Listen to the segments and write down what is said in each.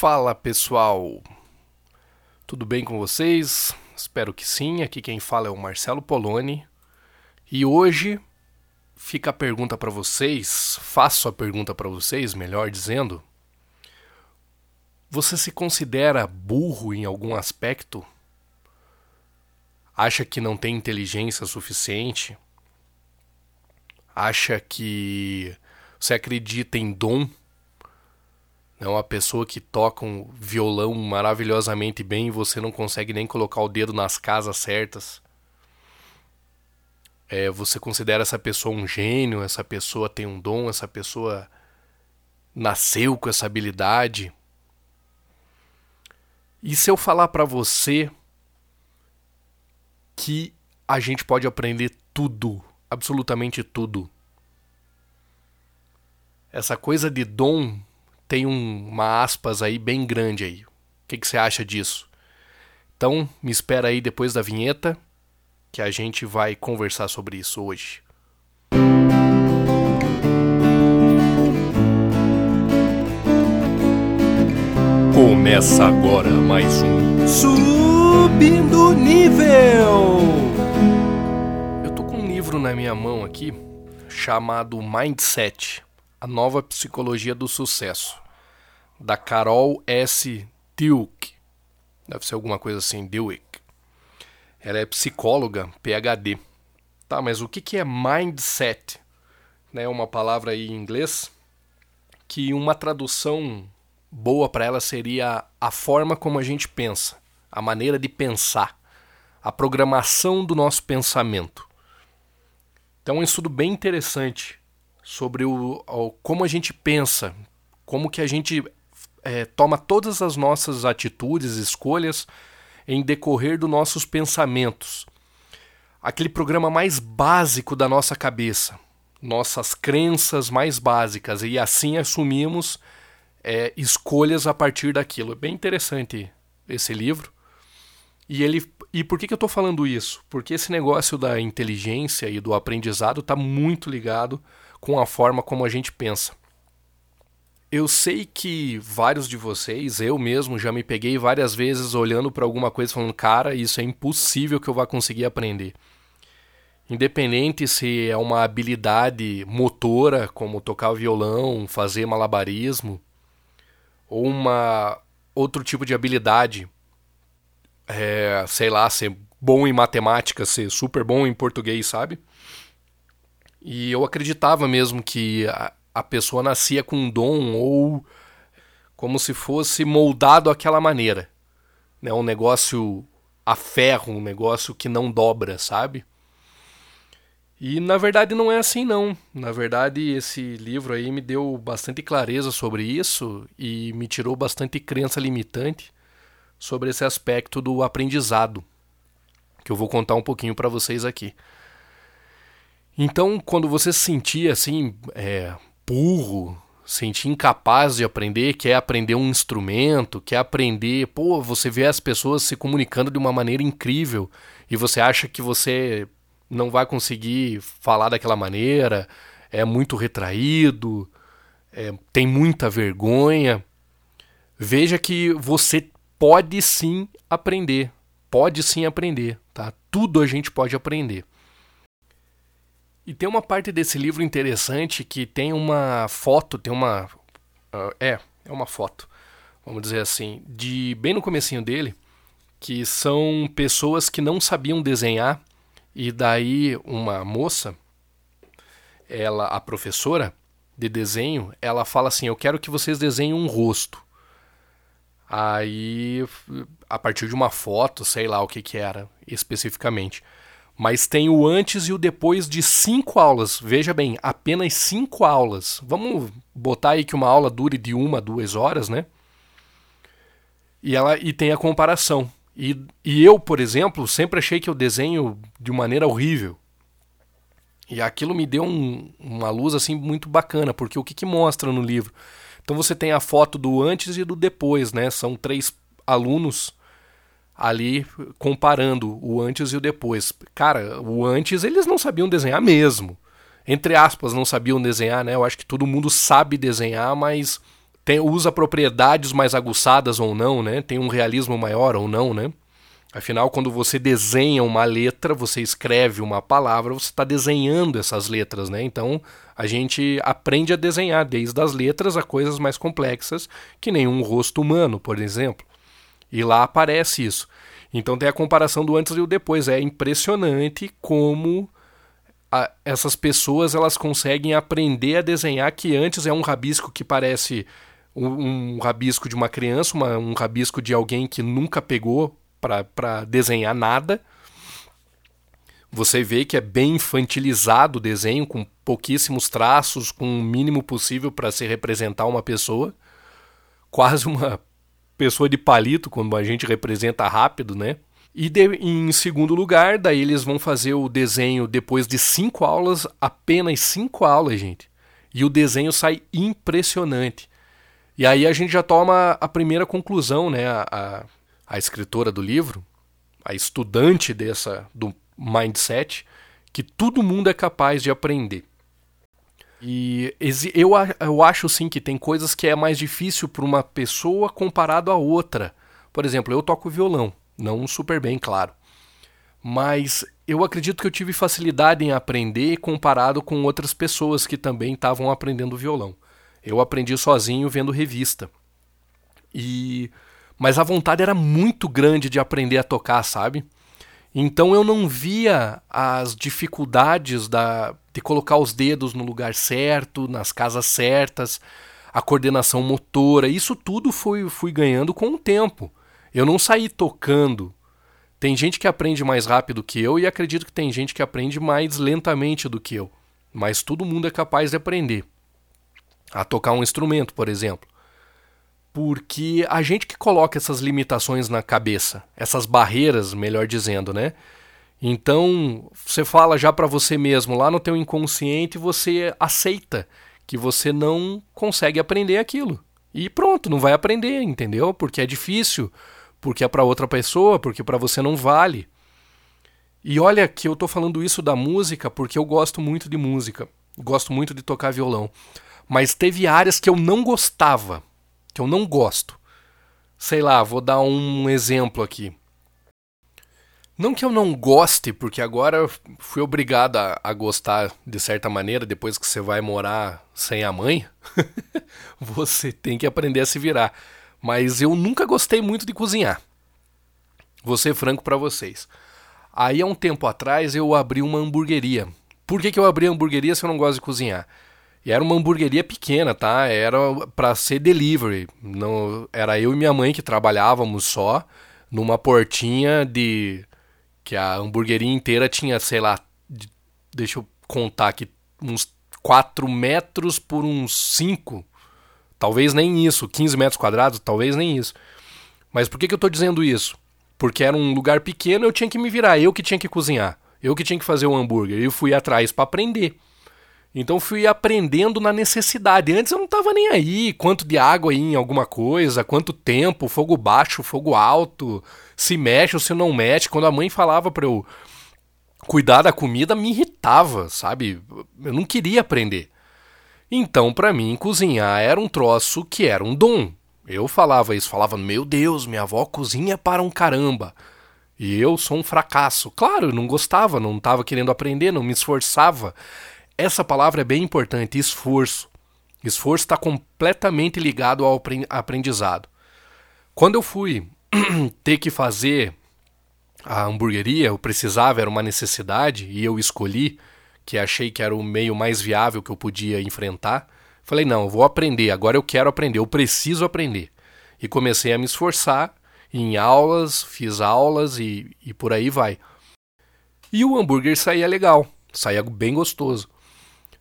Fala pessoal, tudo bem com vocês? Espero que sim. Aqui quem fala é o Marcelo Poloni e hoje fica a pergunta para vocês, faço a pergunta para vocês, melhor dizendo. Você se considera burro em algum aspecto? Acha que não tem inteligência suficiente? Acha que você acredita em dom? É uma pessoa que toca um violão maravilhosamente bem e você não consegue nem colocar o dedo nas casas certas. É, você considera essa pessoa um gênio, essa pessoa tem um dom, essa pessoa nasceu com essa habilidade. E se eu falar para você que a gente pode aprender tudo, absolutamente tudo. Essa coisa de dom tem um, uma aspas aí bem grande aí. O que, que você acha disso? Então, me espera aí depois da vinheta que a gente vai conversar sobre isso hoje. Começa agora mais um Subindo Nível. Eu tô com um livro na minha mão aqui chamado Mindset a Nova Psicologia do Sucesso, da Carol S. Dweck. Deve ser alguma coisa assim, Dweck. Ela é psicóloga, PhD. Tá, mas o que é mindset? É uma palavra aí em inglês que uma tradução boa para ela seria a forma como a gente pensa, a maneira de pensar, a programação do nosso pensamento. Então é um estudo bem interessante sobre o, o como a gente pensa, como que a gente é, toma todas as nossas atitudes, escolhas em decorrer dos nossos pensamentos. Aquele programa mais básico da nossa cabeça, nossas crenças mais básicas, e assim assumimos é, escolhas a partir daquilo. É bem interessante esse livro. E ele e por que, que eu estou falando isso? Porque esse negócio da inteligência e do aprendizado está muito ligado com a forma como a gente pensa. Eu sei que vários de vocês, eu mesmo, já me peguei várias vezes olhando para alguma coisa falando, cara, isso é impossível que eu vá conseguir aprender. Independente se é uma habilidade motora, como tocar violão, fazer malabarismo, ou uma outro tipo de habilidade, é, sei lá, ser bom em matemática, ser super bom em português, sabe? E eu acreditava mesmo que a, a pessoa nascia com um dom ou como se fosse moldado daquela maneira. Né? Um negócio a ferro, um negócio que não dobra, sabe? E na verdade não é assim não. Na verdade esse livro aí me deu bastante clareza sobre isso e me tirou bastante crença limitante sobre esse aspecto do aprendizado, que eu vou contar um pouquinho para vocês aqui. Então, quando você se sentia assim, é, burro, sentir incapaz de aprender, quer aprender um instrumento, quer aprender, pô, você vê as pessoas se comunicando de uma maneira incrível e você acha que você não vai conseguir falar daquela maneira, é muito retraído, é, tem muita vergonha. Veja que você pode sim aprender, pode sim aprender, tá? Tudo a gente pode aprender. E tem uma parte desse livro interessante que tem uma foto, tem uma. Uh, é, é uma foto, vamos dizer assim, de bem no comecinho dele, que são pessoas que não sabiam desenhar, e daí uma moça, ela, a professora de desenho, ela fala assim: Eu quero que vocês desenhem um rosto. Aí, a partir de uma foto, sei lá o que, que era especificamente mas tem o antes e o depois de cinco aulas. Veja bem, apenas cinco aulas. Vamos botar aí que uma aula dure de uma, duas horas, né? E ela e tem a comparação. E, e eu, por exemplo, sempre achei que eu desenho de maneira horrível. E aquilo me deu um, uma luz assim muito bacana, porque o que, que mostra no livro? Então você tem a foto do antes e do depois, né? São três alunos ali comparando o antes e o depois. Cara, o antes eles não sabiam desenhar mesmo. Entre aspas, não sabiam desenhar, né? Eu acho que todo mundo sabe desenhar, mas tem, usa propriedades mais aguçadas ou não, né? Tem um realismo maior ou não, né? Afinal, quando você desenha uma letra, você escreve uma palavra, você está desenhando essas letras, né? Então a gente aprende a desenhar desde as letras a coisas mais complexas, que nem um rosto humano, por exemplo. E lá aparece isso. Então tem a comparação do antes e o depois. É impressionante como a, essas pessoas elas conseguem aprender a desenhar que antes é um rabisco que parece um, um rabisco de uma criança, uma, um rabisco de alguém que nunca pegou para desenhar nada. Você vê que é bem infantilizado o desenho, com pouquíssimos traços, com o mínimo possível para se representar uma pessoa. Quase uma pessoa de palito, quando a gente representa rápido, né? E de, em segundo lugar, daí eles vão fazer o desenho depois de cinco aulas, apenas cinco aulas, gente. E o desenho sai impressionante. E aí a gente já toma a primeira conclusão, né? A, a, a escritora do livro, a estudante dessa do mindset, que todo mundo é capaz de aprender. E eu, eu acho sim que tem coisas que é mais difícil para uma pessoa comparado a outra. Por exemplo, eu toco violão, não super bem, claro. Mas eu acredito que eu tive facilidade em aprender comparado com outras pessoas que também estavam aprendendo violão. Eu aprendi sozinho vendo revista. E mas a vontade era muito grande de aprender a tocar, sabe? Então eu não via as dificuldades da, de colocar os dedos no lugar certo, nas casas certas, a coordenação motora. Isso tudo fui, fui ganhando com o tempo. Eu não saí tocando. Tem gente que aprende mais rápido que eu e acredito que tem gente que aprende mais lentamente do que eu. Mas todo mundo é capaz de aprender a tocar um instrumento, por exemplo. Porque a gente que coloca essas limitações na cabeça, essas barreiras, melhor dizendo, né? Então, você fala já para você mesmo, lá no teu inconsciente, você aceita que você não consegue aprender aquilo. E pronto, não vai aprender, entendeu? Porque é difícil, porque é para outra pessoa, porque para você não vale. E olha que eu tô falando isso da música porque eu gosto muito de música, gosto muito de tocar violão. Mas teve áreas que eu não gostava, que eu não gosto. Sei lá, vou dar um exemplo aqui. Não que eu não goste, porque agora fui obrigado a, a, gostar de certa maneira, depois que você vai morar sem a mãe, você tem que aprender a se virar. Mas eu nunca gostei muito de cozinhar. Vou ser franco para vocês. Aí há um tempo atrás eu abri uma hamburgueria. Por que, que eu abri a hamburgueria se eu não gosto de cozinhar? E era uma hamburgueria pequena, tá? Era para ser delivery. Não, era eu e minha mãe que trabalhávamos só numa portinha de que a hamburgueria inteira tinha, sei lá, de, deixa eu contar aqui, uns 4 metros por uns 5. Talvez nem isso, 15 metros quadrados, talvez nem isso. Mas por que, que eu estou dizendo isso? Porque era um lugar pequeno, eu tinha que me virar, eu que tinha que cozinhar, eu que tinha que fazer o hambúrguer. Eu fui atrás para aprender. Então fui aprendendo na necessidade. Antes eu não estava nem aí, quanto de água aí em alguma coisa, quanto tempo, fogo baixo, fogo alto, se mexe ou se não mexe. Quando a mãe falava para eu cuidar da comida, me irritava, sabe? Eu não queria aprender. Então, para mim, cozinhar era um troço que era um dom. Eu falava isso, falava, meu Deus, minha avó cozinha para um caramba. E eu sou um fracasso. Claro, eu não gostava, não estava querendo aprender, não me esforçava. Essa palavra é bem importante, esforço. Esforço está completamente ligado ao aprendizado. Quando eu fui ter que fazer a hamburgueria, eu precisava, era uma necessidade, e eu escolhi, que achei que era o meio mais viável que eu podia enfrentar. Falei, não, eu vou aprender, agora eu quero aprender, eu preciso aprender. E comecei a me esforçar em aulas, fiz aulas e, e por aí vai. E o hambúrguer saía legal, saía bem gostoso.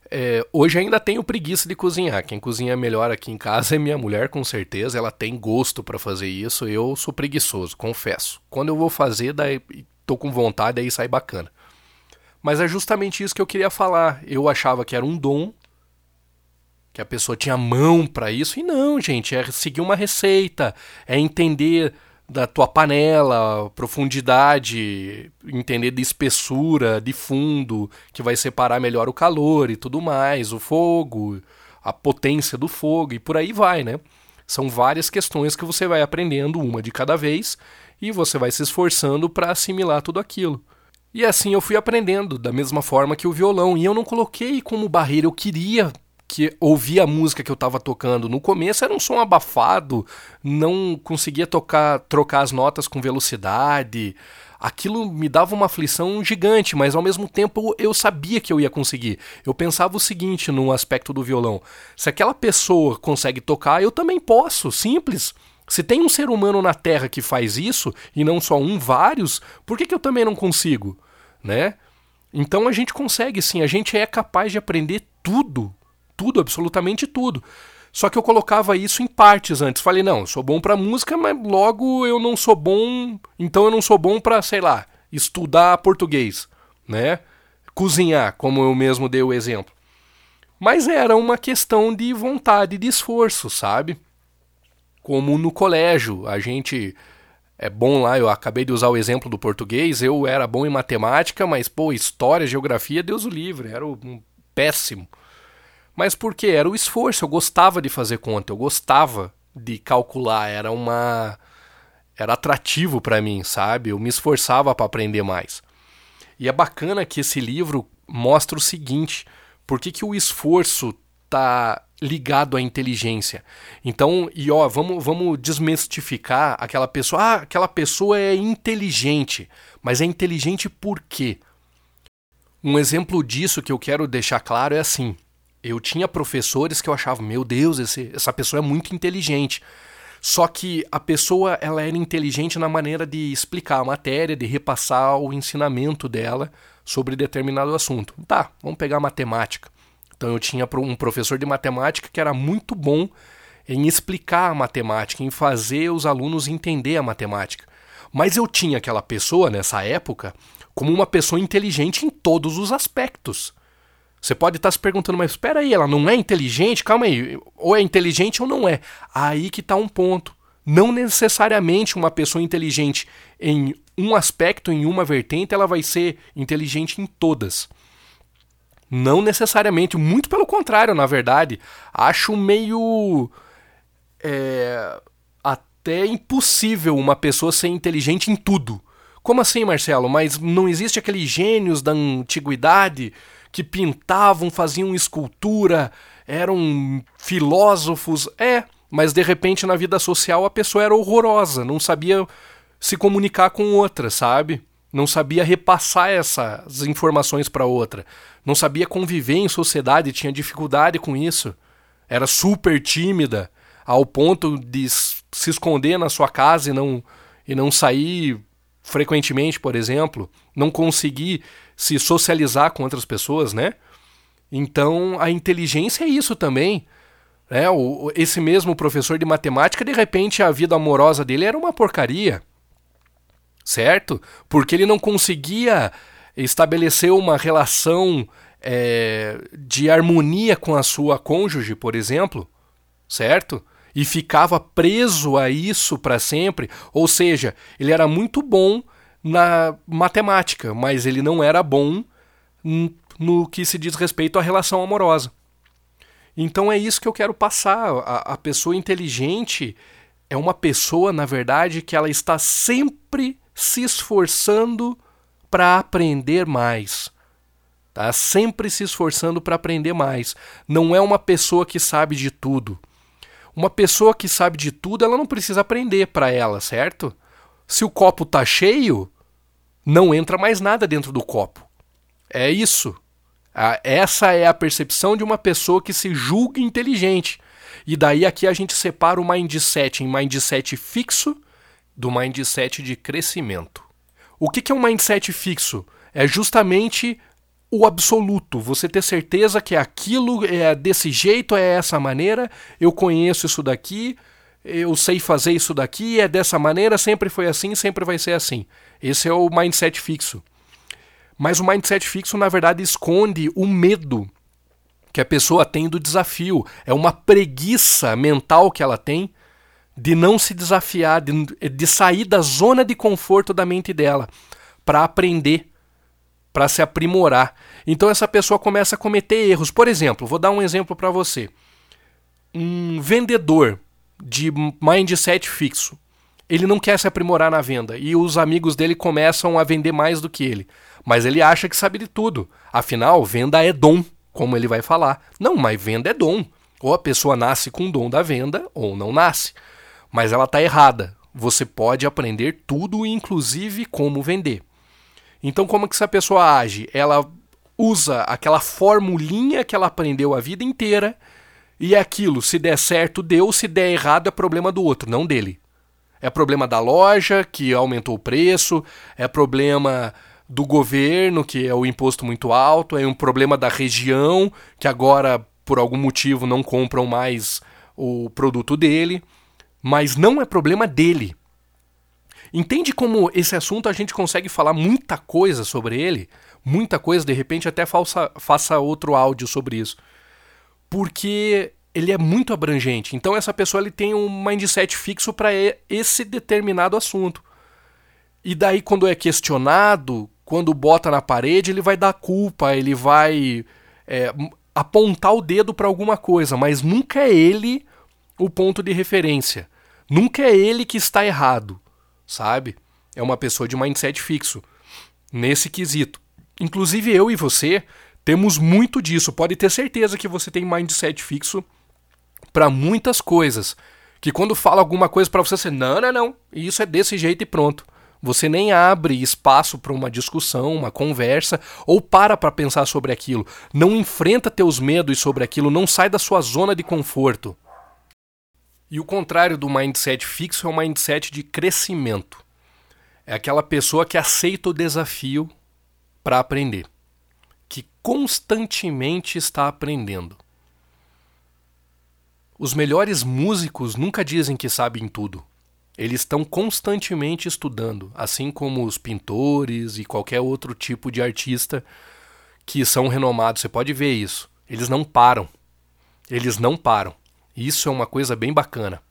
É, hoje ainda tenho preguiça de cozinhar. Quem cozinha melhor aqui em casa é minha mulher, com certeza. Ela tem gosto para fazer isso. Eu sou preguiçoso, confesso. Quando eu vou fazer, daí tô com vontade, aí sai bacana. Mas é justamente isso que eu queria falar. Eu achava que era um dom, que a pessoa tinha mão para isso. E não, gente, é seguir uma receita, é entender da tua panela, profundidade, entender de espessura, de fundo, que vai separar melhor o calor e tudo mais, o fogo, a potência do fogo e por aí vai, né? São várias questões que você vai aprendendo uma de cada vez e você vai se esforçando para assimilar tudo aquilo. E assim eu fui aprendendo, da mesma forma que o violão. E eu não coloquei como barreira, eu queria que ouvir a música que eu estava tocando. No começo era um som abafado, não conseguia tocar, trocar as notas com velocidade. Aquilo me dava uma aflição gigante, mas ao mesmo tempo eu sabia que eu ia conseguir. Eu pensava o seguinte no aspecto do violão: se aquela pessoa consegue tocar, eu também posso, simples. Se tem um ser humano na Terra que faz isso, e não só um, vários, por que, que eu também não consigo? Né? Então a gente consegue sim, a gente é capaz de aprender tudo, tudo, absolutamente tudo. Só que eu colocava isso em partes antes. Falei, não, eu sou bom para música, mas logo eu não sou bom, então eu não sou bom para, sei lá, estudar português, né? Cozinhar, como eu mesmo dei o exemplo. Mas era uma questão de vontade, de esforço, sabe? como no colégio. A gente é bom lá, eu acabei de usar o exemplo do português, eu era bom em matemática, mas pô, história, geografia, Deus o livre, era um péssimo. Mas por quê? Era o esforço, eu gostava de fazer conta, eu gostava de calcular, era uma era atrativo para mim, sabe? Eu me esforçava para aprender mais. E é bacana que esse livro mostra o seguinte: por que, que o esforço tá ligado à inteligência. Então, e ó, vamos, vamos desmistificar aquela pessoa. Ah, aquela pessoa é inteligente. Mas é inteligente por quê? Um exemplo disso que eu quero deixar claro é assim. Eu tinha professores que eu achava, meu Deus, esse, essa pessoa é muito inteligente. Só que a pessoa ela era inteligente na maneira de explicar a matéria, de repassar o ensinamento dela sobre determinado assunto. Tá, vamos pegar matemática. Então eu tinha um professor de matemática que era muito bom em explicar a matemática, em fazer os alunos entender a matemática. Mas eu tinha aquela pessoa nessa época como uma pessoa inteligente em todos os aspectos. Você pode estar se perguntando, mas espera aí, ela não é inteligente? Calma aí, ou é inteligente ou não é. Aí que está um ponto. Não necessariamente uma pessoa inteligente em um aspecto, em uma vertente, ela vai ser inteligente em todas. Não necessariamente, muito pelo contrário, na verdade. Acho meio. É, até impossível uma pessoa ser inteligente em tudo. Como assim, Marcelo? Mas não existe aqueles gênios da antiguidade que pintavam, faziam escultura, eram filósofos? É, mas de repente na vida social a pessoa era horrorosa, não sabia se comunicar com outra, sabe? Não sabia repassar essas informações para outra não sabia conviver em sociedade, tinha dificuldade com isso. Era super tímida, ao ponto de se esconder na sua casa e não, e não sair frequentemente, por exemplo, não conseguir se socializar com outras pessoas, né? Então a inteligência é isso também. Né? O, esse mesmo professor de matemática, de repente a vida amorosa dele era uma porcaria. Certo? Porque ele não conseguia estabeleceu uma relação é, de harmonia com a sua cônjuge, por exemplo, certo? E ficava preso a isso para sempre. Ou seja, ele era muito bom na matemática, mas ele não era bom no que se diz respeito à relação amorosa. Então é isso que eu quero passar. A, a pessoa inteligente é uma pessoa, na verdade, que ela está sempre se esforçando para aprender mais. Tá sempre se esforçando para aprender mais. Não é uma pessoa que sabe de tudo. Uma pessoa que sabe de tudo, ela não precisa aprender para ela, certo? Se o copo tá cheio, não entra mais nada dentro do copo. É isso. Essa é a percepção de uma pessoa que se julga inteligente. E daí aqui a gente separa o mindset em mindset fixo do mindset de crescimento. O que, é um mindset fixo? É justamente o absoluto, você ter certeza que aquilo é desse jeito, é essa maneira, eu conheço isso daqui, eu sei fazer isso daqui, é dessa maneira, sempre foi assim, sempre vai ser assim. Esse é o mindset fixo. Mas o mindset fixo, na verdade, esconde o medo que a pessoa tem do desafio. É uma preguiça mental que ela tem de não se desafiar, de, de sair da zona de conforto da mente dela para aprender, para se aprimorar. Então essa pessoa começa a cometer erros. Por exemplo, vou dar um exemplo para você. Um vendedor de mindset fixo. Ele não quer se aprimorar na venda e os amigos dele começam a vender mais do que ele. Mas ele acha que sabe de tudo. Afinal, venda é dom, como ele vai falar. Não, mas venda é dom. Ou a pessoa nasce com o dom da venda ou não nasce. Mas ela está errada. Você pode aprender tudo, inclusive como vender. Então, como que essa pessoa age? Ela usa aquela formulinha que ela aprendeu a vida inteira e é aquilo, se der certo, deu, se der errado, é problema do outro, não dele. É problema da loja, que aumentou o preço, é problema do governo, que é o imposto muito alto, é um problema da região, que agora, por algum motivo, não compram mais o produto dele. Mas não é problema dele. Entende como esse assunto a gente consegue falar muita coisa sobre ele? Muita coisa, de repente até faça, faça outro áudio sobre isso. Porque ele é muito abrangente. Então essa pessoa ele tem um mindset fixo para esse determinado assunto. E daí quando é questionado, quando bota na parede, ele vai dar culpa, ele vai é, apontar o dedo para alguma coisa, mas nunca é ele o ponto de referência. Nunca é ele que está errado sabe? É uma pessoa de mindset fixo nesse quesito. Inclusive eu e você temos muito disso. Pode ter certeza que você tem mindset fixo para muitas coisas. Que quando fala alguma coisa para você, você, não, não, não, isso é desse jeito e pronto. Você nem abre espaço para uma discussão, uma conversa, ou para para pensar sobre aquilo. Não enfrenta teus medos sobre aquilo, não sai da sua zona de conforto. E o contrário do mindset fixo é o mindset de crescimento. É aquela pessoa que aceita o desafio para aprender, que constantemente está aprendendo. Os melhores músicos nunca dizem que sabem tudo. Eles estão constantemente estudando, assim como os pintores e qualquer outro tipo de artista que são renomados. Você pode ver isso. Eles não param. Eles não param. Isso é uma coisa bem bacana.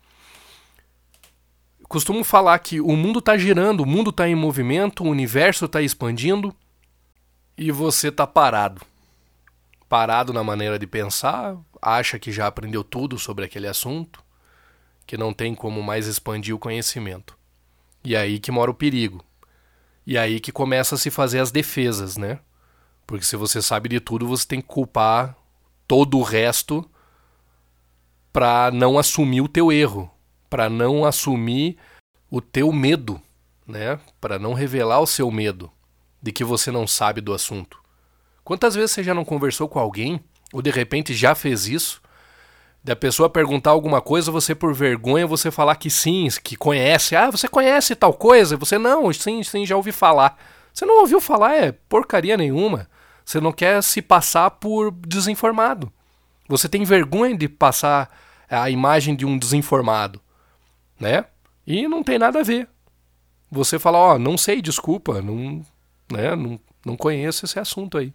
Costumo falar que o mundo está girando, o mundo está em movimento, o universo está expandindo e você está parado. Parado na maneira de pensar, acha que já aprendeu tudo sobre aquele assunto, que não tem como mais expandir o conhecimento. E é aí que mora o perigo. E é aí que começa a se fazer as defesas, né? Porque se você sabe de tudo, você tem que culpar todo o resto para não assumir o teu erro, para não assumir o teu medo, né? Para não revelar o seu medo de que você não sabe do assunto. Quantas vezes você já não conversou com alguém ou de repente já fez isso? Da pessoa perguntar alguma coisa, você por vergonha você falar que sim, que conhece. Ah, você conhece tal coisa? Você não, sim, sim, já ouvi falar. Você não ouviu falar é porcaria nenhuma. Você não quer se passar por desinformado. Você tem vergonha de passar a imagem de um desinformado, né? E não tem nada a ver. Você fala, ó, oh, não sei, desculpa, não, né, não, não conheço esse assunto aí.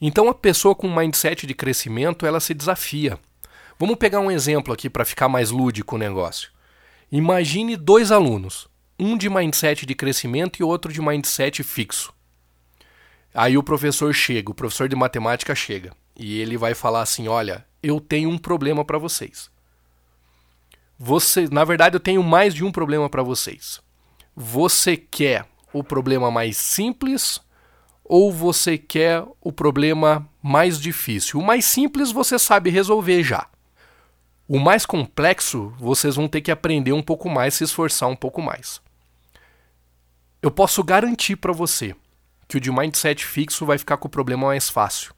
Então a pessoa com mindset de crescimento, ela se desafia. Vamos pegar um exemplo aqui para ficar mais lúdico o negócio. Imagine dois alunos, um de mindset de crescimento e outro de mindset fixo. Aí o professor chega, o professor de matemática chega, e ele vai falar assim: "Olha, eu tenho um problema para vocês. Você, na verdade, eu tenho mais de um problema para vocês. Você quer o problema mais simples ou você quer o problema mais difícil? O mais simples você sabe resolver já. O mais complexo, vocês vão ter que aprender um pouco mais, se esforçar um pouco mais. Eu posso garantir para você que o de mindset fixo vai ficar com o problema mais fácil.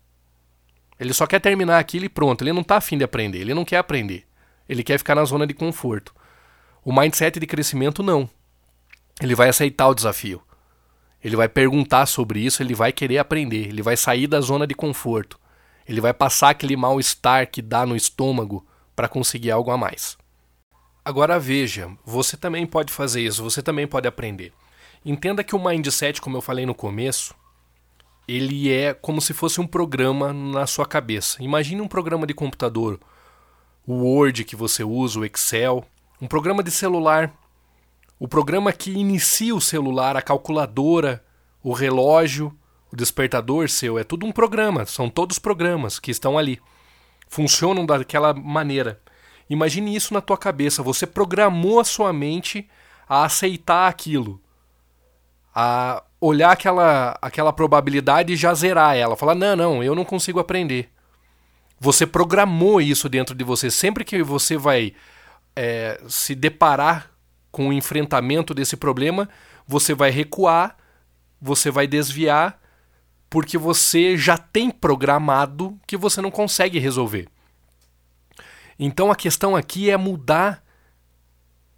Ele só quer terminar aquilo e pronto. Ele não está afim de aprender. Ele não quer aprender. Ele quer ficar na zona de conforto. O mindset de crescimento não. Ele vai aceitar o desafio. Ele vai perguntar sobre isso, ele vai querer aprender, ele vai sair da zona de conforto. Ele vai passar aquele mal-estar que dá no estômago para conseguir algo a mais. Agora veja, você também pode fazer isso, você também pode aprender. Entenda que o mindset, como eu falei no começo, ele é como se fosse um programa na sua cabeça. Imagine um programa de computador, o Word que você usa, o Excel, um programa de celular, o programa que inicia o celular, a calculadora, o relógio, o despertador seu, é tudo um programa, são todos programas que estão ali. Funcionam daquela maneira. Imagine isso na tua cabeça. Você programou a sua mente a aceitar aquilo, a olhar aquela, aquela probabilidade e já zerar ela. Falar, não, não, eu não consigo aprender. Você programou isso dentro de você. Sempre que você vai é, se deparar com o enfrentamento desse problema, você vai recuar, você vai desviar, porque você já tem programado que você não consegue resolver. Então a questão aqui é mudar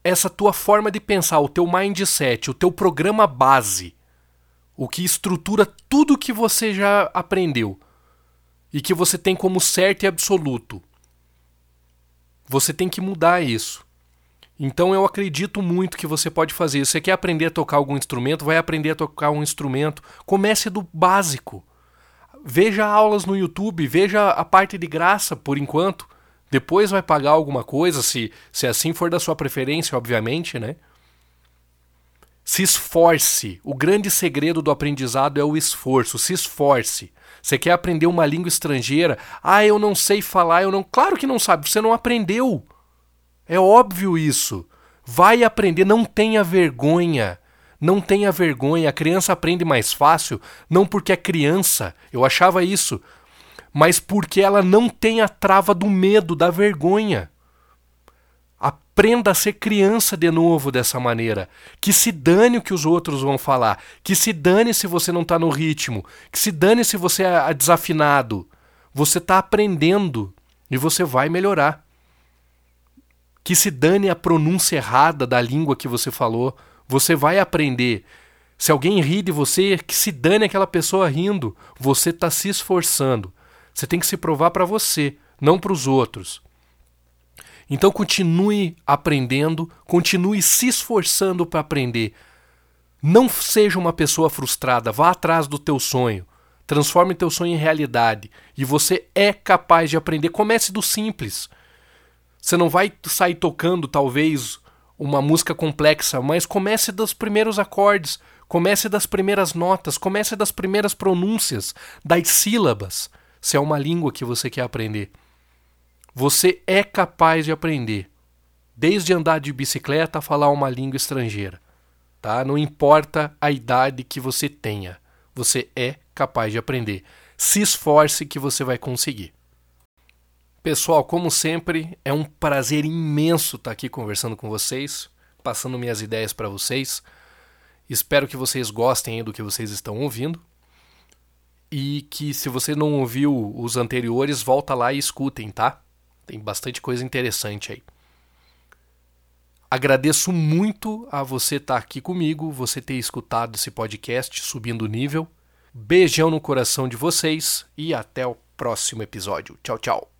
essa tua forma de pensar, o teu mindset, o teu programa base, o que estrutura tudo que você já aprendeu e que você tem como certo e absoluto. Você tem que mudar isso. Então eu acredito muito que você pode fazer isso. Você quer aprender a tocar algum instrumento? Vai aprender a tocar um instrumento. Comece do básico. Veja aulas no YouTube, veja a parte de graça por enquanto. Depois vai pagar alguma coisa, se, se assim for da sua preferência, obviamente, né? Se esforce. O grande segredo do aprendizado é o esforço. Se esforce. Você quer aprender uma língua estrangeira? Ah, eu não sei falar, eu não. Claro que não sabe, você não aprendeu. É óbvio isso. Vai aprender, não tenha vergonha. Não tenha vergonha. A criança aprende mais fácil, não porque é criança. Eu achava isso mas porque ela não tem a trava do medo, da vergonha. Aprenda a ser criança de novo dessa maneira. Que se dane o que os outros vão falar. Que se dane se você não está no ritmo. Que se dane se você é desafinado. Você está aprendendo e você vai melhorar. Que se dane a pronúncia errada da língua que você falou. Você vai aprender. Se alguém ri de você, que se dane aquela pessoa rindo. Você está se esforçando. Você tem que se provar para você, não para os outros. Então continue aprendendo, continue se esforçando para aprender. Não seja uma pessoa frustrada, vá atrás do teu sonho. Transforme teu sonho em realidade e você é capaz de aprender. Comece do simples. Você não vai sair tocando talvez uma música complexa, mas comece dos primeiros acordes, comece das primeiras notas, comece das primeiras pronúncias, das sílabas se é uma língua que você quer aprender. Você é capaz de aprender, desde andar de bicicleta a falar uma língua estrangeira. Tá? Não importa a idade que você tenha, você é capaz de aprender. Se esforce que você vai conseguir. Pessoal, como sempre, é um prazer imenso estar aqui conversando com vocês, passando minhas ideias para vocês. Espero que vocês gostem do que vocês estão ouvindo e que se você não ouviu os anteriores, volta lá e escutem, tá? Tem bastante coisa interessante aí. Agradeço muito a você estar tá aqui comigo, você ter escutado esse podcast subindo o nível. Beijão no coração de vocês e até o próximo episódio. Tchau, tchau.